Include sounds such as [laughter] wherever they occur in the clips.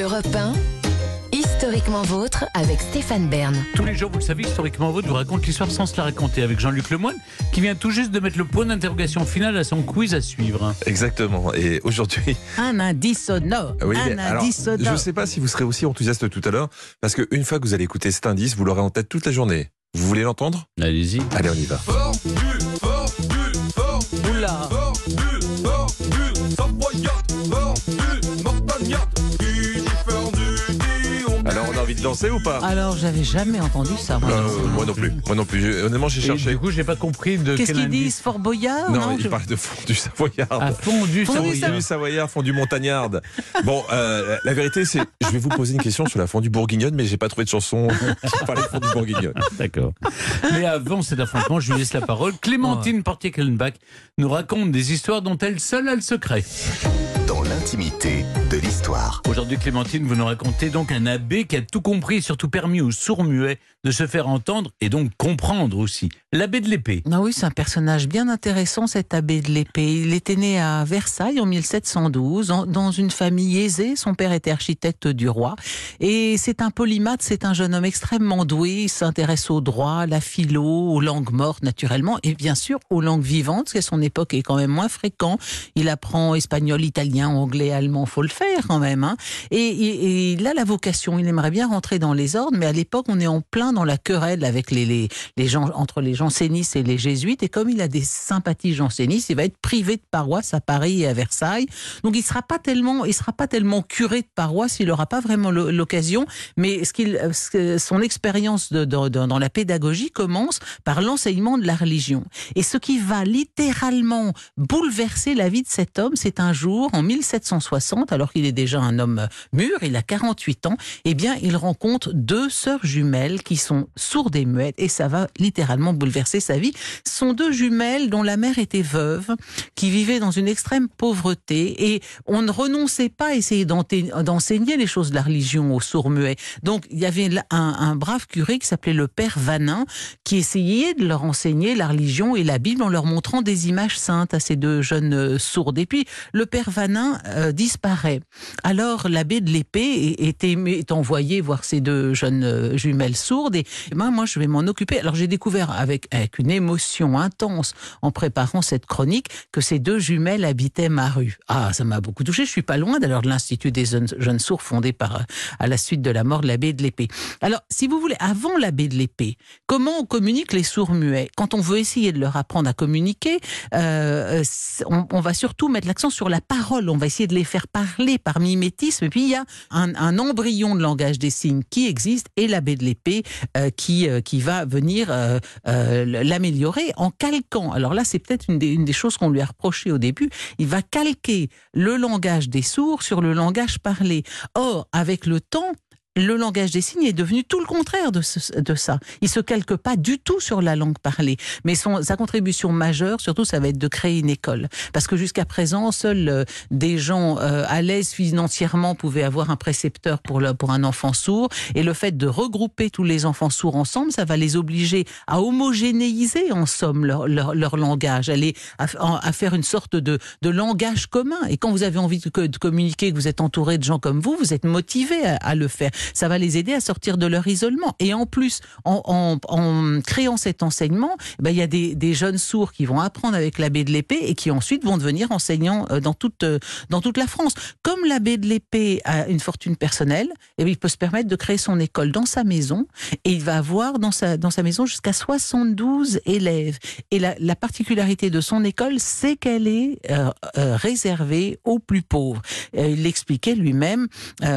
Europe 1, historiquement vôtre avec Stéphane Bern. Tous les jours, vous le savez, historiquement vôtre vous raconte l'histoire sans se la raconter avec Jean-Luc Lemoyne qui vient tout juste de mettre le point d'interrogation final à son quiz à suivre. Exactement. Et aujourd'hui, Un indice sonore. oui, un alors, indice je ne sonore. sais pas si vous serez aussi enthousiaste tout à l'heure, parce qu'une fois que vous allez écouter cet indice, vous l'aurez en tête toute la journée. Vous voulez l'entendre? Allez-y. Allez, on y va. Oula. Alors, on a envie de danser ou pas Alors, j'avais jamais entendu ça. moi. Euh, Moi non plus. Moi non plus. Honnêtement, j'ai cherché. du coup, j'ai pas compris de Qu'est-ce qu'ils disent Fort Boyard Non, il je- parle de fondu savoyard. À fond du Fondu Savoyard. Fondu savoyard, fondu montagnarde. Bon, euh, la vérité, c'est, je vais vous poser une question sur la fondue bourguignonne, mais j'ai pas trouvé de chanson qui parlait de fondue bourguignonne. D'accord. Mais avant cet affrontement, je lui laisse la parole. Clémentine Portier-Kellenbach nous raconte des histoires dont elle seule a le secret. dans l'intimité de l'histoire. Aujourd'hui, Clémentine, vous nous racontez donc un abbé qui a tout compris et surtout permis aux sourds-muets de se faire entendre et donc comprendre aussi. L'abbé de l'épée. Ah oui, c'est un personnage bien intéressant, cet abbé de l'épée. Il était né à Versailles en 1712, en- dans une famille aisée. Son père était architecte du roi. Et c'est un polymathe, c'est un jeune homme extrêmement doué. Il s'intéresse au droit, à la philo, aux langues mortes, naturellement, et bien sûr aux langues vivantes, parce qu'à son époque est quand même moins fréquent. Il apprend espagnol, italien, anglais, allemand, faut le faire quand même. hein. Et, il a la vocation, il aimerait bien rentrer dans les ordres, mais à l'époque, on est en plein dans la querelle avec les, les, les gens, entre les jansénistes et les jésuites. Et comme il a des sympathies jansénistes, il va être privé de paroisse à Paris et à Versailles. Donc il sera pas tellement, sera pas tellement curé de paroisse, il n'aura pas vraiment l'occasion. Mais ce qu'il, son expérience de- dans la pédagogie commence par l'enseignement de la religion. Et ce qui va littéralement bouleverser la vie de cet homme, c'est un jour, en 1760, alors qu'il est déjà un homme mûr, il a 48 ans, eh bien, il rencontre deux sœurs jumelles qui sont sourdes et muettes, et ça va littéralement bouleverser sa vie. Ce sont deux jumelles dont la mère était veuve, qui vivaient dans une extrême pauvreté, et on ne renonçait pas à essayer d'enseigner les choses de la religion aux sourds muets. Donc, il y avait un, un brave curé qui s'appelait le père Vanin, qui essayait de leur enseigner la religion et la Bible en leur montrant des images saintes à ces deux jeunes euh, sourdes. Et puis, le père Vanin euh, disparaît. Alors, l'abbé de l'épée est, envoyé voir ces deux jeunes euh, jumelles sourdes. Et ben, moi, je vais m'en occuper. Alors, j'ai découvert avec, une émotion intense en préparant cette chronique que ces deux jumelles habitaient ma rue. Ah, ça m'a beaucoup touché. Je suis pas loin d'ailleurs de l'Institut des jeunes, sourds fondé par, euh, à la suite de la mort de l'abbé de l'épée. Alors, si vous voulez, avant l'abbé de l'épée, comment on communique les sourds muets? Quand on veut essayer de leur apprendre à communiquer, euh, on va surtout mettre l'accent sur la parole. On va essayer de les faire parler par mimétisme. Et puis, il y a un, embryon de langage des signes qui existe et l'abbé de l'épée euh, qui, euh, qui va venir euh, l'améliorer en calquant. Alors là, c'est peut-être une une des choses qu'on lui a reproché au début. Il va calquer le langage des sourds sur le langage parlé. Or, avec le temps, le langage des signes est devenu tout le contraire de, ce- de ça. Il se calque pas du tout sur la langue parlée. Mais son, sa contribution majeure, surtout, ça va être de créer une école. Parce que jusqu'à présent, seuls euh, des gens euh, à l'aise financièrement pouvaient avoir un précepteur pour, le, pour un enfant sourd. Et le fait de regrouper tous les enfants sourds ensemble, ça va les obliger à homogénéiser, en somme, leur, leur, leur langage, à, à, à faire une sorte de, de langage commun. Et quand vous avez envie de, de communiquer, que vous êtes entouré de gens comme vous, vous êtes motivé à, à le faire. Ça va les aider à sortir de leur isolement. Et en plus, en, créant cet enseignement, eh ben, il y a des, jeunes sourds qui vont apprendre avec l'abbé de l'épée et qui ensuite vont devenir enseignants euh, dans toute, euh, dans toute la France. Comme l'abbé de l'épée a une fortune personnelle, eh bien, il peut se permettre de créer son école dans sa maison et il va avoir dans sa, dans sa maison jusqu'à 72 élèves. Et la, la particularité de son école, c'est qu'elle est euh, réservée aux plus pauvres. Il l'expliquait lui-même.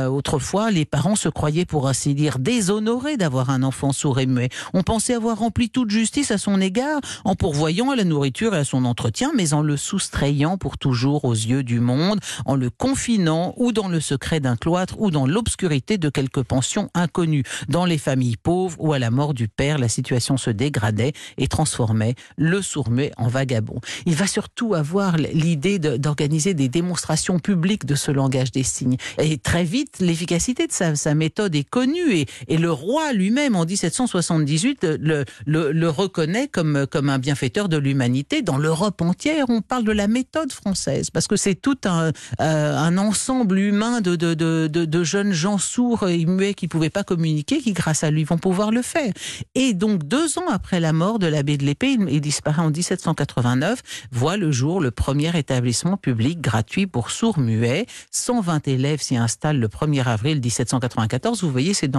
autrefois, les parents se croyaient, pour ainsi dire, déshonorés d'avoir un enfant sourd et muet. On pensait avoir rempli toute justice à son égard en pourvoyant à la nourriture et à son entretien, mais en le soustrayant pour toujours aux yeux du monde, en le confinant ou dans le secret d'un cloître ou dans l'obscurité de quelques pensions inconnues. Dans les familles pauvres ou à la mort du père, la situation se dégradait et transformait le sourd-muet en vagabond. Il va surtout avoir l'idée d'organiser des démonstrations publiques de ce langage des signes. Et très vite, l'efficacité de sa, sa méthode est connue et, le roi lui-même en 1778 le, le, reconnaît comme, comme un bienfaiteur de l'humanité. Dans l'Europe entière, on parle de la méthode française parce que c'est tout un, euh, ensemble humain de, jeunes gens sourds et muets qui pouvaient pas communiquer qui, grâce à lui, vont pouvoir le faire. Et donc, deux ans après la mort de l'abbé de l'Épée, il, il disparaît en 1789, voit le jour le premier établissement public gratuit pour sourds-muets. 120 élèves s'y installent le 1er avril 1794. Vous voyez, c'est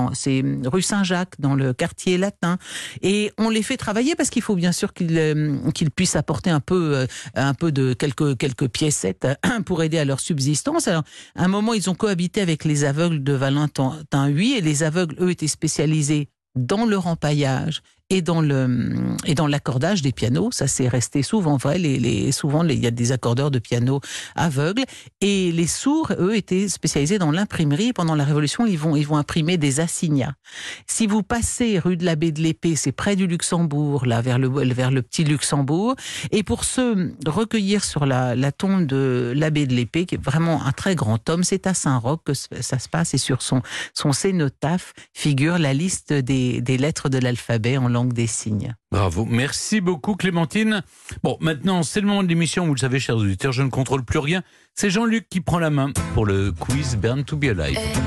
rue Saint-Jacques, dans le quartier latin. Et on les fait travailler parce qu'il faut bien sûr qu'ils euh, puissent apporter un peu euh, un peu de quelques quelques piécettes [clears throat] pour aider à leur subsistance. Alors, à un moment, ils ont cohabité avec les aveugles de Valentin 8 et les aveugles, eux, étaient spécialisés dans le rempaillage et dans le et dans l'accordage des pianos. Ça c'est resté souvent vrai. Les, souvent il y a des accordeurs de piano aveugles et les sourds eux étaient spécialisés dans l'imprimerie. Pendant la Révolution, ils vont ils vont imprimer des assignats. Si vous passez rue de l'abbé de l'Épée, c'est près du Luxembourg, là vers le vers le petit Luxembourg. Et pour se recueillir sur la, la tombe de l'abbé de l'Épée, qui est vraiment un très grand homme, c'est à Saint-Roch que ça se passe et sur son son cénotaphe figure la liste des, des lettres de l'alphabet en langue des signes. Bravo. Merci beaucoup, Clémentine. Bon, maintenant, c'est le moment de l'émission. Vous le savez, chers auditeurs, je ne contrôle plus rien. C'est Jean-Luc qui prend la main pour le quiz Burn to be Alive.